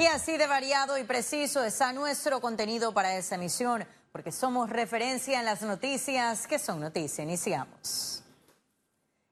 Y así de variado y preciso está nuestro contenido para esta emisión, porque somos referencia en las noticias que son noticia. Iniciamos.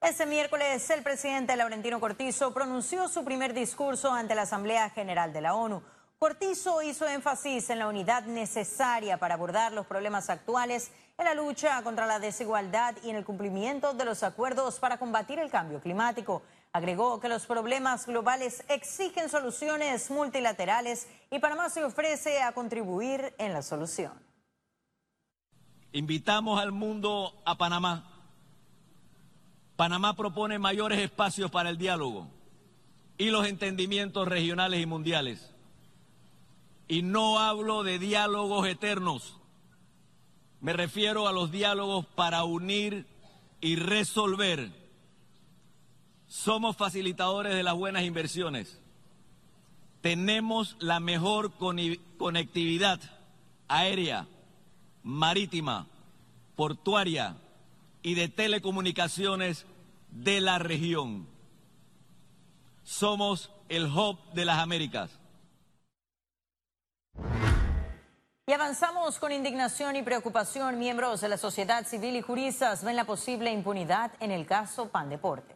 Este miércoles el presidente Laurentino Cortizo pronunció su primer discurso ante la Asamblea General de la ONU. Cortizo hizo énfasis en la unidad necesaria para abordar los problemas actuales en la lucha contra la desigualdad y en el cumplimiento de los acuerdos para combatir el cambio climático. Agregó que los problemas globales exigen soluciones multilaterales y Panamá se ofrece a contribuir en la solución. Invitamos al mundo a Panamá. Panamá propone mayores espacios para el diálogo y los entendimientos regionales y mundiales. Y no hablo de diálogos eternos. Me refiero a los diálogos para unir y resolver somos facilitadores de las buenas inversiones. Tenemos la mejor conectividad aérea, marítima, portuaria y de telecomunicaciones de la región. Somos el hub de las Américas. Y avanzamos con indignación y preocupación. Miembros de la sociedad civil y juristas ven la posible impunidad en el caso Pan Deportes.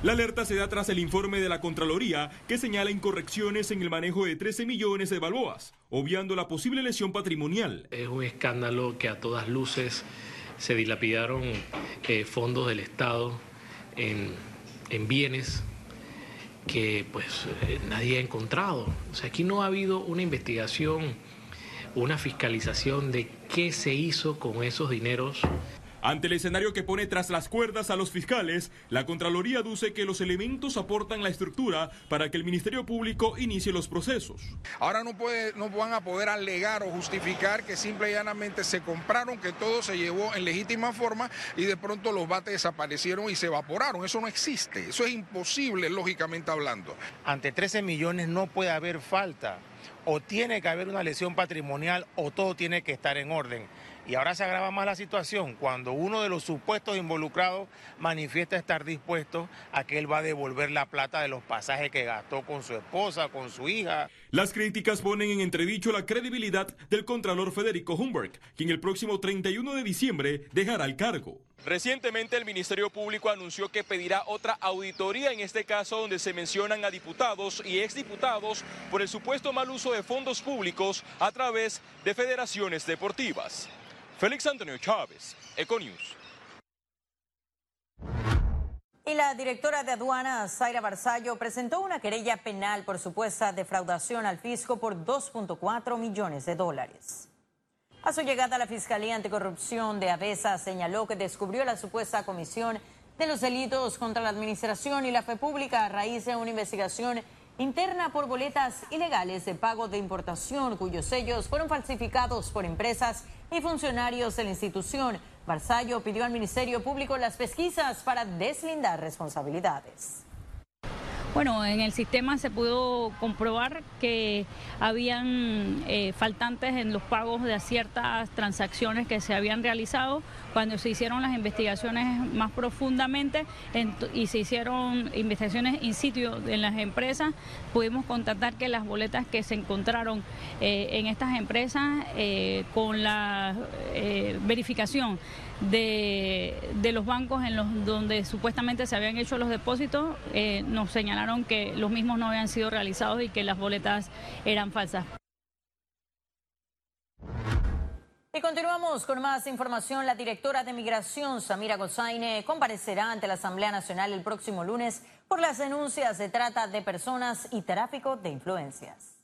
La alerta se da tras el informe de la Contraloría que señala incorrecciones en el manejo de 13 millones de balboas, obviando la posible lesión patrimonial. Es un escándalo que a todas luces se dilapidaron eh, fondos del Estado en, bienes que pues eh, nadie ha encontrado. O sea, aquí no ha habido una investigación, una fiscalización de qué se hizo con esos dineros ante el escenario que pone tras las cuerdas a los fiscales, la Contraloría aduce que los elementos aportan la estructura para que el Ministerio Público inicie los procesos. Ahora no, puede, no van a poder alegar o justificar que simple y llanamente se compraron, que todo se llevó en legítima forma y de pronto los bates desaparecieron y se evaporaron. Eso no existe, eso es imposible lógicamente hablando. Ante 13 millones no puede haber falta, o tiene que haber una lesión patrimonial o todo tiene que estar en orden. Y ahora se agrava más la situación cuando uno de los supuestos involucrados manifiesta estar dispuesto a que él va a devolver la plata de los pasajes que gastó con su esposa, con su hija. Las críticas ponen en entredicho la credibilidad del contralor Federico Humberg, quien el próximo 31 de diciembre dejará el cargo. Recientemente el Ministerio Público anunció que pedirá otra auditoría en este caso donde se mencionan a diputados y exdiputados por el supuesto mal uso de fondos públicos a través de federaciones deportivas. Félix Antonio Chávez, Econius. Y la directora de aduanas, Zaira Barzallo, presentó una querella penal por supuesta defraudación al fisco por 2.4 millones de dólares. A su llegada a la Fiscalía Anticorrupción de Avesa señaló que descubrió la supuesta comisión de los delitos contra la administración y la fe pública a raíz de una investigación interna por boletas ilegales de pago de importación cuyos sellos fueron falsificados por empresas y funcionarios de la institución. Barzallo pidió al Ministerio Público las pesquisas para deslindar responsabilidades. Bueno, en el sistema se pudo comprobar que habían eh, faltantes en los pagos de ciertas transacciones que se habían realizado. Cuando se hicieron las investigaciones más profundamente y se hicieron investigaciones in situ en las empresas, pudimos constatar que las boletas que se encontraron eh, en estas empresas eh, con la verificación de, los bancos en los donde supuestamente se habían hecho los depósitos, nos señalaron que los mismos no habían sido realizados y que las boletas eran falsas. Y continuamos con más información. La directora de Migración, Samira Gozaine, comparecerá ante la Asamblea Nacional el próximo lunes por las denuncias de trata de personas y tráfico de influencias.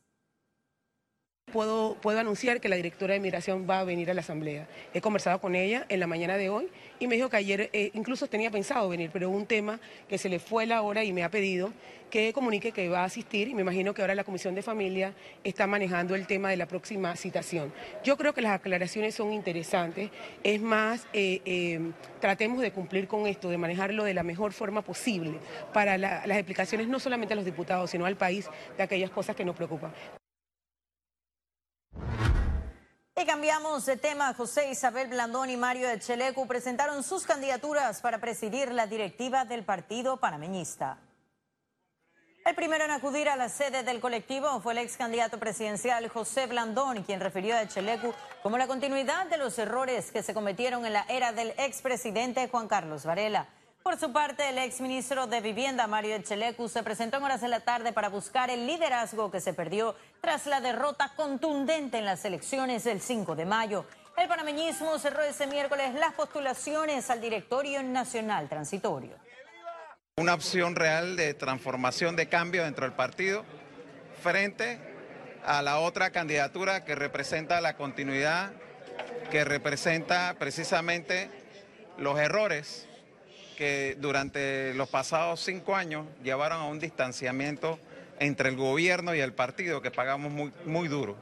Puedo, puedo anunciar que la directora de Migración va a venir a la Asamblea. He conversado con ella en la mañana de hoy y me dijo que ayer eh, incluso tenía pensado venir, pero un tema que se le fue la hora y me ha pedido que comunique que va a asistir y me imagino que ahora la Comisión de Familia está manejando el tema de la próxima citación. Yo creo que las aclaraciones son interesantes, es más, eh, eh, tratemos de cumplir con esto, de manejarlo de la mejor forma posible para las explicaciones no solamente a los diputados, sino al país de aquellas cosas que nos preocupan. Cambiamos de tema. José Isabel Blandón y Mario Echelecu presentaron sus candidaturas para presidir la directiva del Partido Panameñista. El El primero en acudir a la sede del colectivo fue el ex candidato presidencial José Blandón, quien refirió a Echelecu como la continuidad de los errores que se cometieron en la era del expresidente Juan Carlos Varela. Por su parte, el exministro de Vivienda, Mario Echelecu, se presentó en horas de la tarde para buscar el liderazgo que se perdió tras la derrota contundente en las elecciones del 5 de mayo. El panameñismo cerró ese miércoles las postulaciones al directorio nacional transitorio. Una opción real de transformación, de cambio dentro del partido, frente a la otra candidatura que representa la continuidad, que representa precisamente los errores que durante los pasados cinco años llevaron a un distanciamiento entre el gobierno y el partido que pagamos muy, muy duro.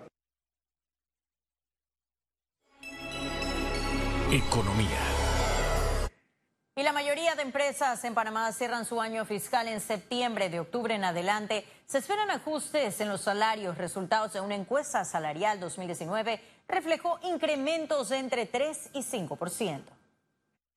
Economía. Y la mayoría de empresas en Panamá cierran su año fiscal en septiembre. De octubre en adelante se esperan ajustes en los salarios. Resultados de una encuesta salarial 2019 reflejó incrementos de entre 3 y 5 por ciento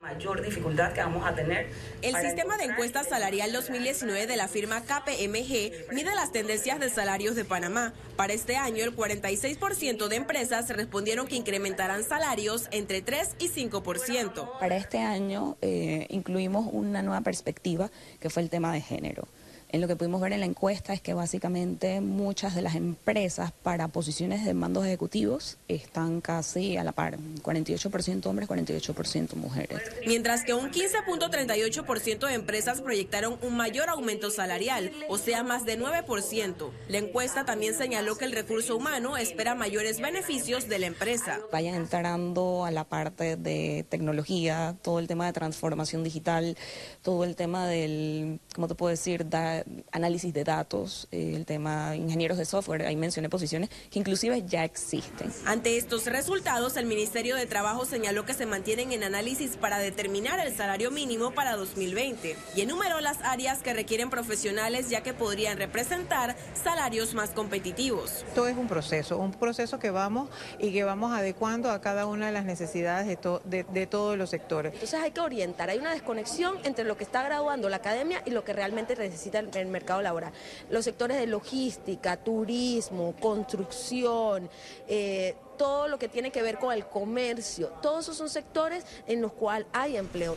mayor dificultad que vamos a tener. El sistema de encuesta salarial 2019 de la firma KPMG mide las tendencias de salarios de Panamá. Para este año, el 46% de empresas respondieron que incrementarán salarios entre 3 y 5%. Para este año eh, incluimos una nueva perspectiva que fue el tema de género. En lo que pudimos ver en la encuesta es que básicamente muchas de las empresas para posiciones de mandos ejecutivos están casi a la par, 48% hombres, 48% mujeres. Mientras que un 15.38% de empresas proyectaron un mayor aumento salarial, o sea, más de 9%. La encuesta también señaló que el recurso humano espera mayores beneficios de la empresa. Vayan entrando a la parte de tecnología, todo el tema de transformación digital, todo el tema del, ¿cómo te puedo decir?, da, análisis de datos, eh, el tema ingenieros de software, ahí mencioné posiciones que inclusive ya existen. Ante estos resultados, el Ministerio de Trabajo señaló que se mantienen en análisis para determinar el salario mínimo para 2020 y enumeró las áreas que requieren profesionales ya que podrían representar salarios más competitivos. Todo es un proceso, un proceso que vamos y que vamos adecuando a cada una de las necesidades de, de todos los sectores. Entonces hay que orientar, hay una desconexión entre lo que está graduando la academia y lo que realmente necesita el el mercado laboral. Los sectores de logística, turismo, construcción, eh, todo lo que tiene que ver con el comercio, todos esos son sectores en los cuales hay empleo.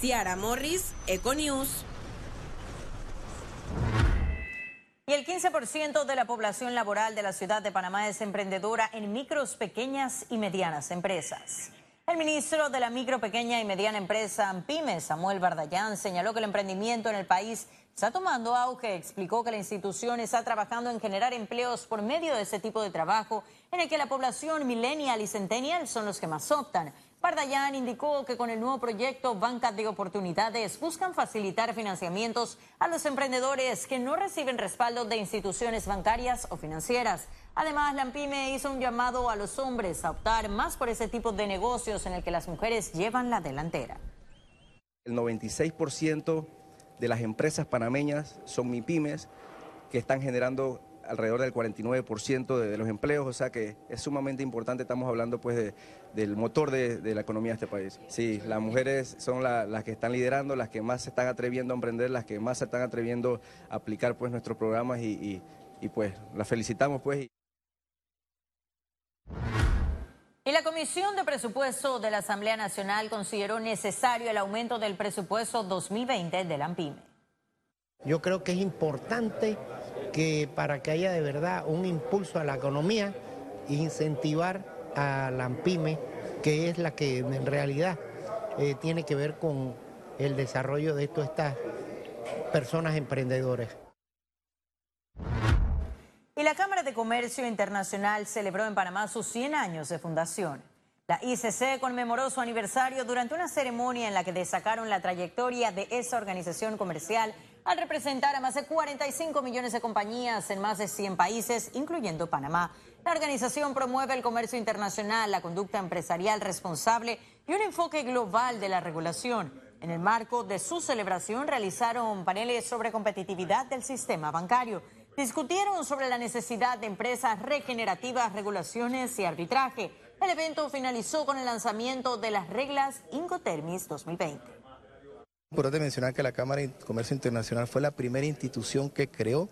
Ciara Morris, Econews. Y el 15% de la población laboral de la ciudad de Panamá es emprendedora en micros, pequeñas y medianas empresas. El ministro de la micro, pequeña y mediana empresa PYME, Samuel Bardayán, señaló que el emprendimiento en el país está tomando auge. Explicó que la institución está trabajando en generar empleos por medio de ese tipo de trabajo en el que la población millennial y centennial son los que más optan. Pardayan indicó que con el nuevo proyecto Bancas de Oportunidades buscan facilitar financiamientos a los emprendedores que no reciben respaldo de instituciones bancarias o financieras. Además, la AMPIME hizo un llamado a los hombres a optar más por ese tipo de negocios en el que las mujeres llevan la delantera. El 96% de las empresas panameñas son MIPIMES, que están generando alrededor del 49% de, los empleos, o sea que es sumamente importante, estamos hablando pues del motor de, la economía de este país. Sí, las mujeres son las que están liderando, las que más se están atreviendo a emprender, las que más se están atreviendo a aplicar pues nuestros programas y, y pues las felicitamos pues. Y la Comisión de Presupuesto de la Asamblea Nacional consideró necesario el aumento del presupuesto 2020 de la AMPIME. Yo creo que es importante que para que haya de verdad un impulso a la economía, incentivar a la AMPIME, que es la que en realidad eh, tiene que ver con el desarrollo de todas estas personas emprendedoras. La Cámara de Comercio Internacional celebró en Panamá sus 100 años de fundación. La ICC conmemoró su aniversario durante una ceremonia en la que destacaron la trayectoria de esa organización comercial al representar a más de 45 millones de compañías en más de 100 países, incluyendo Panamá. La organización promueve el comercio internacional, la conducta empresarial responsable y un enfoque global de la regulación. En el marco de su celebración realizaron paneles sobre competitividad del sistema bancario discutieron sobre la necesidad de empresas regenerativas, regulaciones y arbitraje. El evento finalizó con el lanzamiento de las reglas Incotermis 2020. Importante mencionar que la Cámara de Comercio Internacional fue la primera institución que creó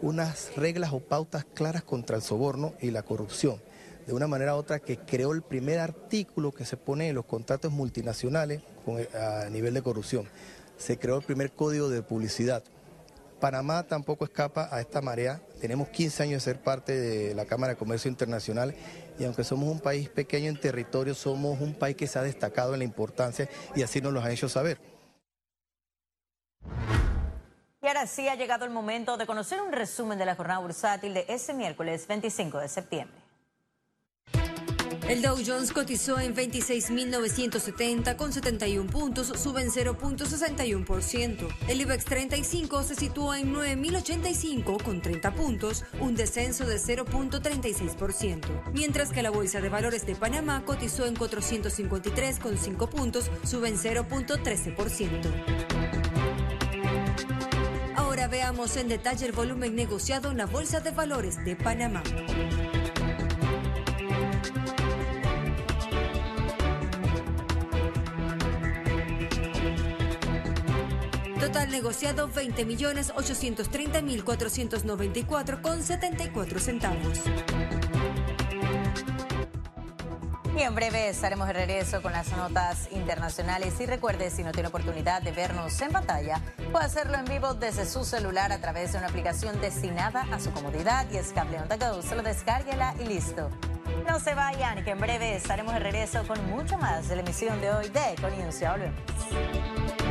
unas reglas o pautas claras contra el soborno y la corrupción. De una manera u otra que creó el primer artículo que se pone en los contratos multinacionales a nivel de corrupción. Se creó el primer código de publicidad. Panamá tampoco escapa a esta marea. Tenemos 15 años de ser parte de la Cámara de Comercio Internacional y aunque somos un país pequeño en territorio, somos un país que se ha destacado en la importancia y así nos lo han hecho saber. Y ahora sí ha llegado el momento de conocer un resumen de la jornada bursátil de ese miércoles 25 de septiembre. El Dow Jones cotizó en 26.970 con 71 puntos, sube en 0.61%. El IBEX 35 se situó en 9.085 con 30 puntos, un descenso de 0.36%. Mientras que la Bolsa de Valores de Panamá cotizó en 453 con 5 puntos, sube en 0.13%. Ahora veamos en detalle el volumen negociado en la Bolsa de Valores de Panamá. Total negociado 20.830.494 con 74 centavos. Y en breve estaremos de regreso con las notas internacionales. Y recuerde, si no tiene oportunidad de vernos en pantalla, puede hacerlo en vivo desde su celular a través de una aplicación destinada a su comodidad y es Cable Go. Solo descárguela y listo. No se vayan, que en breve estaremos de regreso con mucho más de la emisión de hoy de. Ya volvemos.